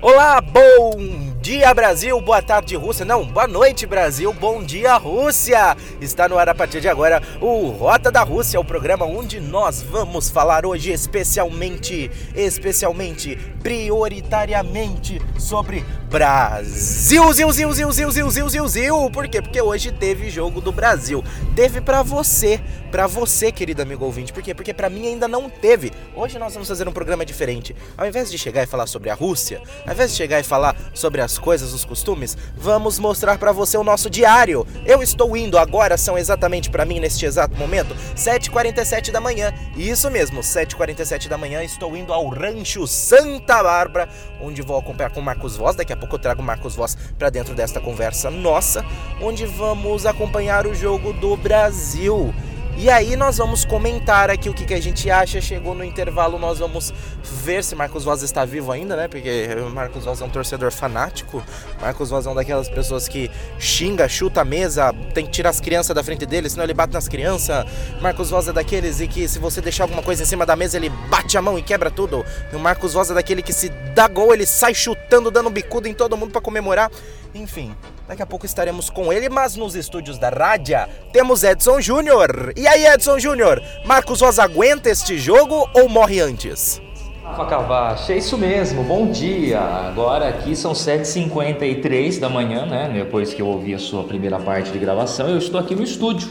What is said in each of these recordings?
Olá, bom dia Brasil, boa tarde Rússia, não, boa noite Brasil, bom dia Rússia! Está no ar a partir de agora o Rota da Rússia, o programa onde nós vamos falar hoje especialmente, especialmente, prioritariamente sobre Brasil, zil, zil, zil, zil, zil, zil, zil, zil. Por quê? Porque hoje teve jogo do Brasil. Teve pra você, pra você, querido amigo ouvinte. Por quê? Porque pra mim ainda não teve. Hoje nós vamos fazer um programa diferente. Ao invés de chegar e falar sobre a Rússia, ao invés de chegar e falar sobre as coisas, os costumes, vamos mostrar pra você o nosso diário. Eu estou indo agora, são exatamente pra mim neste exato momento, 7h47 da manhã. Isso mesmo, 7h47 da manhã, estou indo ao Rancho Santa Bárbara, onde vou acompanhar com o Marcos Voz daqui a pouco eu trago o Marcos Voz para dentro desta conversa nossa, onde vamos acompanhar o jogo do Brasil. E aí nós vamos comentar aqui o que, que a gente acha. Chegou no intervalo, nós vamos ver se Marcos Voz está vivo ainda, né? Porque Marcos Voz é um torcedor fanático. Marcos Voz é uma daquelas pessoas que xinga, chuta a mesa, tem que tirar as crianças da frente dele, senão ele bate nas crianças. Marcos Voz é daqueles e que se você deixar alguma coisa em cima da mesa, ele bate a mão e quebra tudo. E o Marcos Voz é daquele que se dá gol, ele sai chutando, dando bicudo em todo mundo para comemorar. Enfim, daqui a pouco estaremos com ele, mas nos estúdios da Rádia temos Edson Júnior. E aí, Edson Júnior, Marcos Voz aguenta este jogo ou morre antes? Rafa Cavacho, é isso mesmo, bom dia. Agora aqui são 7h53 da manhã, né? Depois que eu ouvi a sua primeira parte de gravação, eu estou aqui no estúdio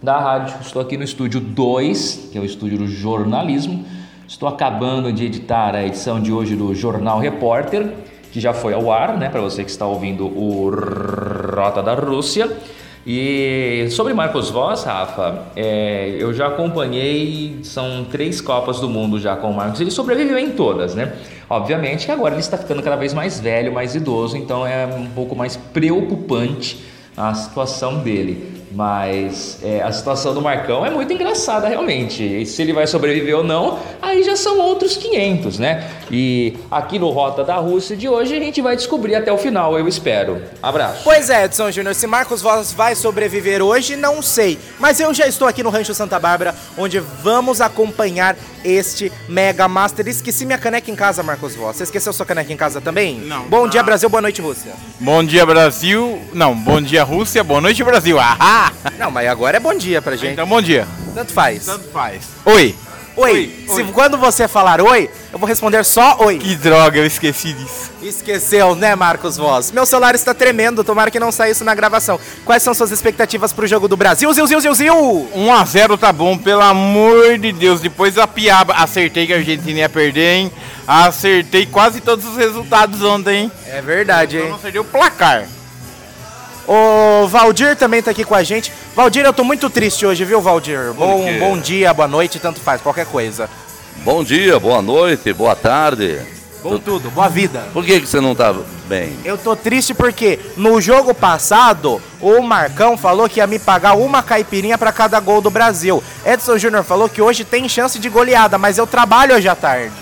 da rádio. Estou aqui no estúdio 2, que é o estúdio do jornalismo. Estou acabando de editar a edição de hoje do Jornal Repórter que já foi ao ar, né, para você que está ouvindo o Rota da Rússia. E sobre Marcos Voss, Rafa, é, eu já acompanhei, são três Copas do Mundo já com o Marcos, ele sobreviveu em todas, né? Obviamente que agora ele está ficando cada vez mais velho, mais idoso, então é um pouco mais preocupante a situação dele. Mas é, a situação do Marcão é muito engraçada realmente. E se ele vai sobreviver ou não, aí já são outros 500, né? E aqui no Rota da Rússia de hoje a gente vai descobrir até o final, eu espero. Abraço. Pois é, Edson Júnior, se Marcos Voz vai sobreviver hoje, não sei. Mas eu já estou aqui no Rancho Santa Bárbara, onde vamos acompanhar este Mega Master. Esqueci minha caneca em casa, Marcos Voss. Você esqueceu sua caneca em casa também? Não. Bom dia, Ah. Brasil. Boa noite, Rússia. Bom dia, Brasil. Não, bom dia, Rússia. Boa noite, Brasil. Ahá! Não, mas agora é bom dia pra gente. Então, bom dia. Tanto faz. Tanto faz. Oi. Oi. Oi, Se oi. quando você falar oi, eu vou responder só oi. Que droga, eu esqueci disso. Esqueceu, né, Marcos Voz? Meu celular está tremendo, tomara que não saia isso na gravação. Quais são suas expectativas pro jogo do Brasil? Zil, zil, zil, zil! 1x0 tá bom, pelo amor de Deus. Depois da piaba, acertei que a Argentina ia perder, hein? Acertei quase todos os resultados ontem, hein? É verdade, Só hein? não acertei o placar. O Valdir também tá aqui com a gente. Valdir, eu tô muito triste hoje, viu, Valdir? Bom, bom dia, boa noite, tanto faz, qualquer coisa. Bom dia, boa noite, boa tarde. Bom tudo, boa vida. Por que, que você não tá bem? Eu tô triste porque no jogo passado o Marcão falou que ia me pagar uma caipirinha pra cada gol do Brasil. Edson Júnior falou que hoje tem chance de goleada, mas eu trabalho hoje à tarde.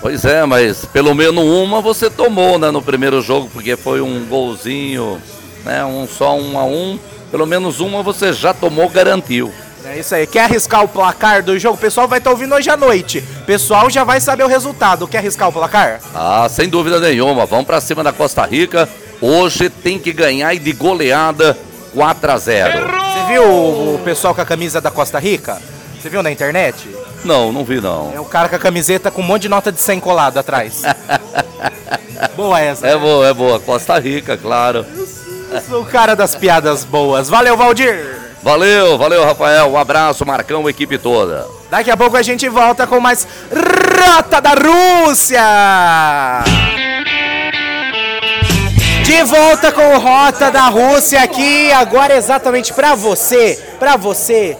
Pois é, mas pelo menos uma você tomou, né, no primeiro jogo, porque foi um golzinho, né, um só um a um. Pelo menos uma você já tomou, garantiu. É isso aí. Quer arriscar o placar do jogo? O pessoal vai estar ouvindo hoje à noite. O pessoal já vai saber o resultado. Quer arriscar o placar? Ah, sem dúvida nenhuma. Vamos pra cima da Costa Rica. Hoje tem que ganhar e de goleada 4 a 0. Você viu o pessoal com a camisa da Costa Rica? Você viu na internet? Não, não vi não. É o cara com a camiseta com um monte de nota de 100 colado atrás. Boa essa. É boa, é boa. Costa Rica, claro. Sou o cara das piadas boas. Valeu, Valdir! Valeu, valeu, Rafael. Um abraço, Marcão, equipe toda. Daqui a pouco a gente volta com mais Rota da Rússia! De volta com Rota da Rússia aqui, agora exatamente pra você, pra você.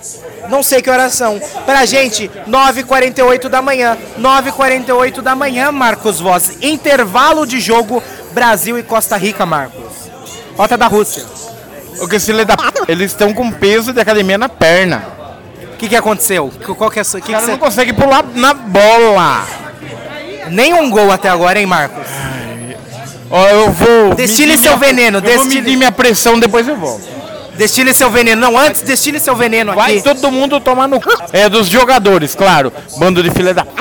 Não sei que horas são. Pra gente, 9h48 da manhã. 9h48 da manhã, Marcos Voz. Intervalo de jogo Brasil e Costa Rica, Marcos? Rota da Rússia. O que se lê da p... Eles estão com peso de academia na perna. O que, que aconteceu? Que- Qual que é a sua- O que que cara você- não consegue pular na bola. Nenhum gol até agora, hein, Marcos? Ó, eu vou. Destile seu minha- veneno, Eu vou destile- medir minha pressão, depois eu volto. Destile seu veneno. Não, antes, destile seu veneno Vai aqui. todo mundo tomar no. c- É dos jogadores, claro. Bando de filha da. p.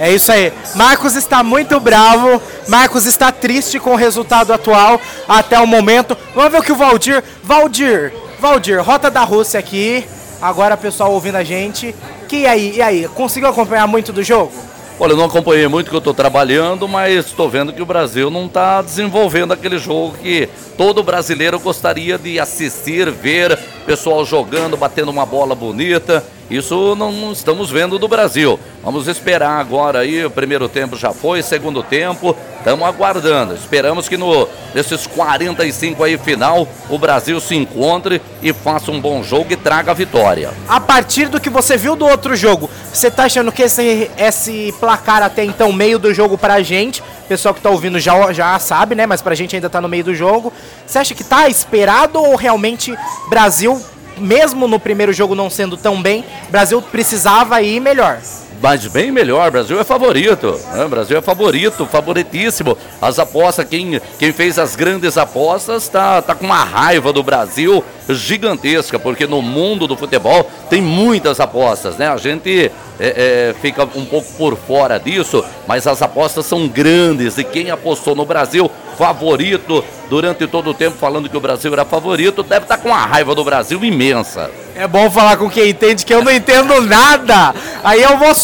É isso aí. Marcos está muito bravo. Marcos está triste com o resultado atual até o momento. Vamos ver o que o Valdir. Valdir, Valdir, rota da Rússia aqui. Agora pessoal ouvindo a gente. Que aí, e aí? Conseguiu acompanhar muito do jogo? Olha, eu não acompanhei muito que eu estou trabalhando, mas estou vendo que o Brasil não está desenvolvendo aquele jogo que todo brasileiro gostaria de assistir, ver pessoal jogando, batendo uma bola bonita. Isso não, estamos vendo do Brasil. Vamos esperar agora aí. O primeiro tempo já foi, segundo tempo, estamos aguardando. Esperamos que no nesses 45 aí final o Brasil se encontre e faça um bom jogo e traga a vitória. A partir do que você viu do outro jogo, você tá achando que esse, esse placar até então, meio do jogo pra gente, pessoal que tá ouvindo já, já sabe, né? Mas pra gente ainda tá no meio do jogo. Você acha que tá esperado ou realmente Brasil, mesmo no primeiro jogo não sendo tão bem, Brasil precisava ir melhor? Mas bem melhor, o Brasil é favorito. Né? O Brasil é favorito, favoritíssimo. As apostas, quem, quem fez as grandes apostas tá, tá com uma raiva do Brasil gigantesca, porque no mundo do futebol tem muitas apostas, né? A gente é, é, fica um pouco por fora disso, mas as apostas são grandes e quem apostou no Brasil favorito durante todo o tempo falando que o Brasil era favorito, deve estar com uma raiva do Brasil imensa. É bom falar com quem entende que eu não entendo nada. Aí eu vou,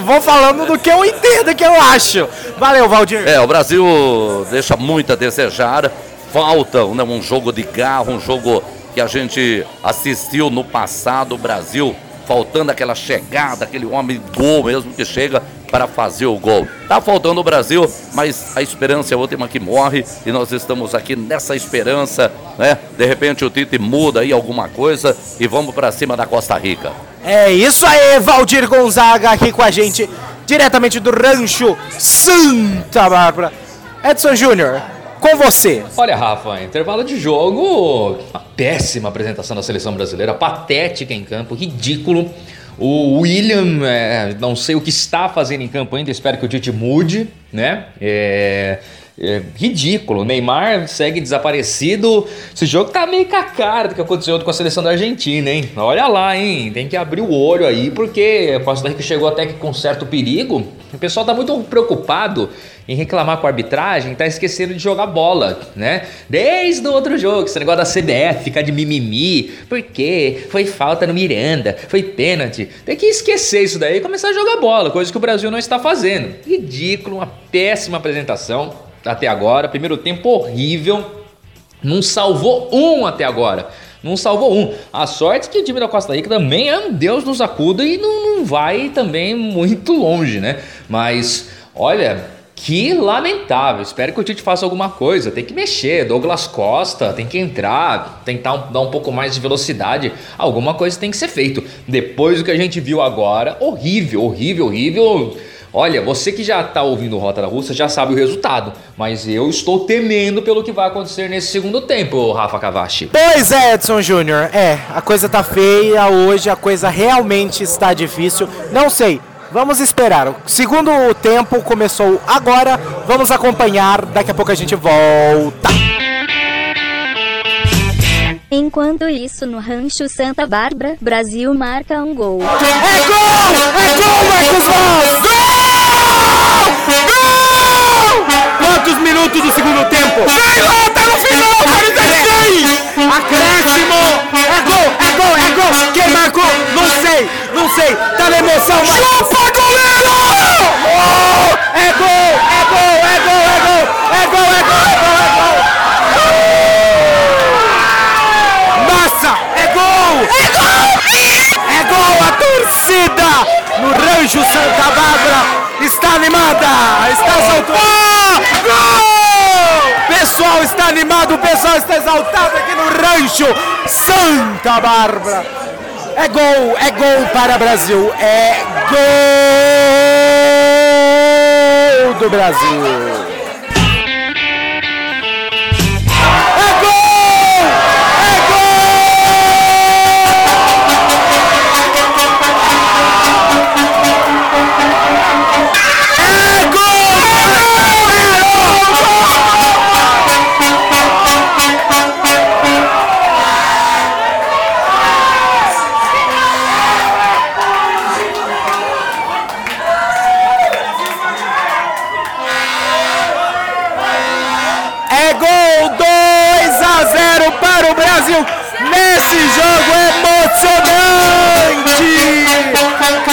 vou falando do que eu entendo, que eu acho. Valeu, Valdir. É, o Brasil deixa muito a desejar. Falta né, um jogo de garra, um jogo que a gente assistiu no passado. O Brasil faltando aquela chegada, aquele homem gol mesmo que chega para fazer o gol. Tá faltando o Brasil, mas a esperança é a última que morre e nós estamos aqui nessa esperança, né? De repente o Tite muda aí alguma coisa e vamos para cima da Costa Rica. É isso aí, Valdir Gonzaga aqui com a gente, diretamente do Rancho Santa Bárbara. Edson Júnior, com você. Olha, Rafa, intervalo de jogo, uma péssima apresentação da seleção brasileira, patética em campo, ridículo. O William, é, não sei o que está fazendo em campo ainda, espero que o Tite mude, né? É, é ridículo. O Neymar segue desaparecido. Esse jogo tá meio com a cara do que aconteceu com a seleção da Argentina, hein? Olha lá, hein? Tem que abrir o olho aí, porque a Costa Rica chegou até que com certo perigo. O pessoal tá muito preocupado em reclamar com a arbitragem, tá esquecendo de jogar bola, né? Desde o outro jogo, esse negócio da CBF ficar de mimimi, porque foi falta no Miranda, foi pênalti. Tem que esquecer isso daí e começar a jogar bola, coisa que o Brasil não está fazendo. Ridículo, uma péssima apresentação até agora, primeiro tempo horrível, não salvou um até agora. Não salvou um. A sorte é que o time da Costa Rica também um Deus nos acuda e não, não vai também muito longe, né? Mas, olha, que lamentável. Espero que o Tite faça alguma coisa. Tem que mexer. Douglas Costa tem que entrar, tentar um- dar um pouco mais de velocidade. Alguma coisa tem que ser feito. Depois do que a gente viu agora, horrível, horrível, horrível. Olha, você que já tá ouvindo o Rota da Rússia já sabe o resultado, mas eu estou temendo pelo que vai acontecer nesse segundo tempo, Rafa Cavachi. Pois é, Edson Júnior. É, a coisa tá feia hoje, a coisa realmente está difícil. Não sei. Vamos esperar. O segundo tempo começou agora. Vamos acompanhar. Daqui a pouco a gente volta. Enquanto isso, no Rancho Santa Bárbara, Brasil marca um gol. É gol! É gol, Marcos Vaz! Gol! Quantos minutos do segundo tempo? Sei lá, tá no final, 46! Acréscimo! É gol, é gol, é gol! Quem marcou? Não sei, não sei. Tá na emoção, mas... Chupa, goleiro! É gol, é gol, é gol, é gol! É gol, é gol, é gol, é gol! Massa! É gol! É gol! É gol! A torcida no Rancho Santa Bárbara está animada! Está exaltada! Gol! Pessoal está animado, o pessoal está exaltado aqui no Rancho Santa Bárbara! É gol, é gol para o Brasil! É gol do Brasil! A 0 para o Brasil nesse jogo emocionante.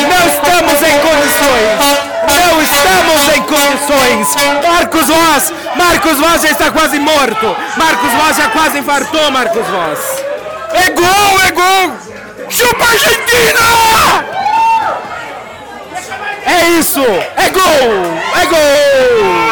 Não estamos em condições. Não estamos em condições. Marcos Voz, Marcos Voz já está quase morto. Marcos Voz já quase infartou, Marcos Voz. É gol, é gol. Chupa Argentina! É isso! É gol! É gol!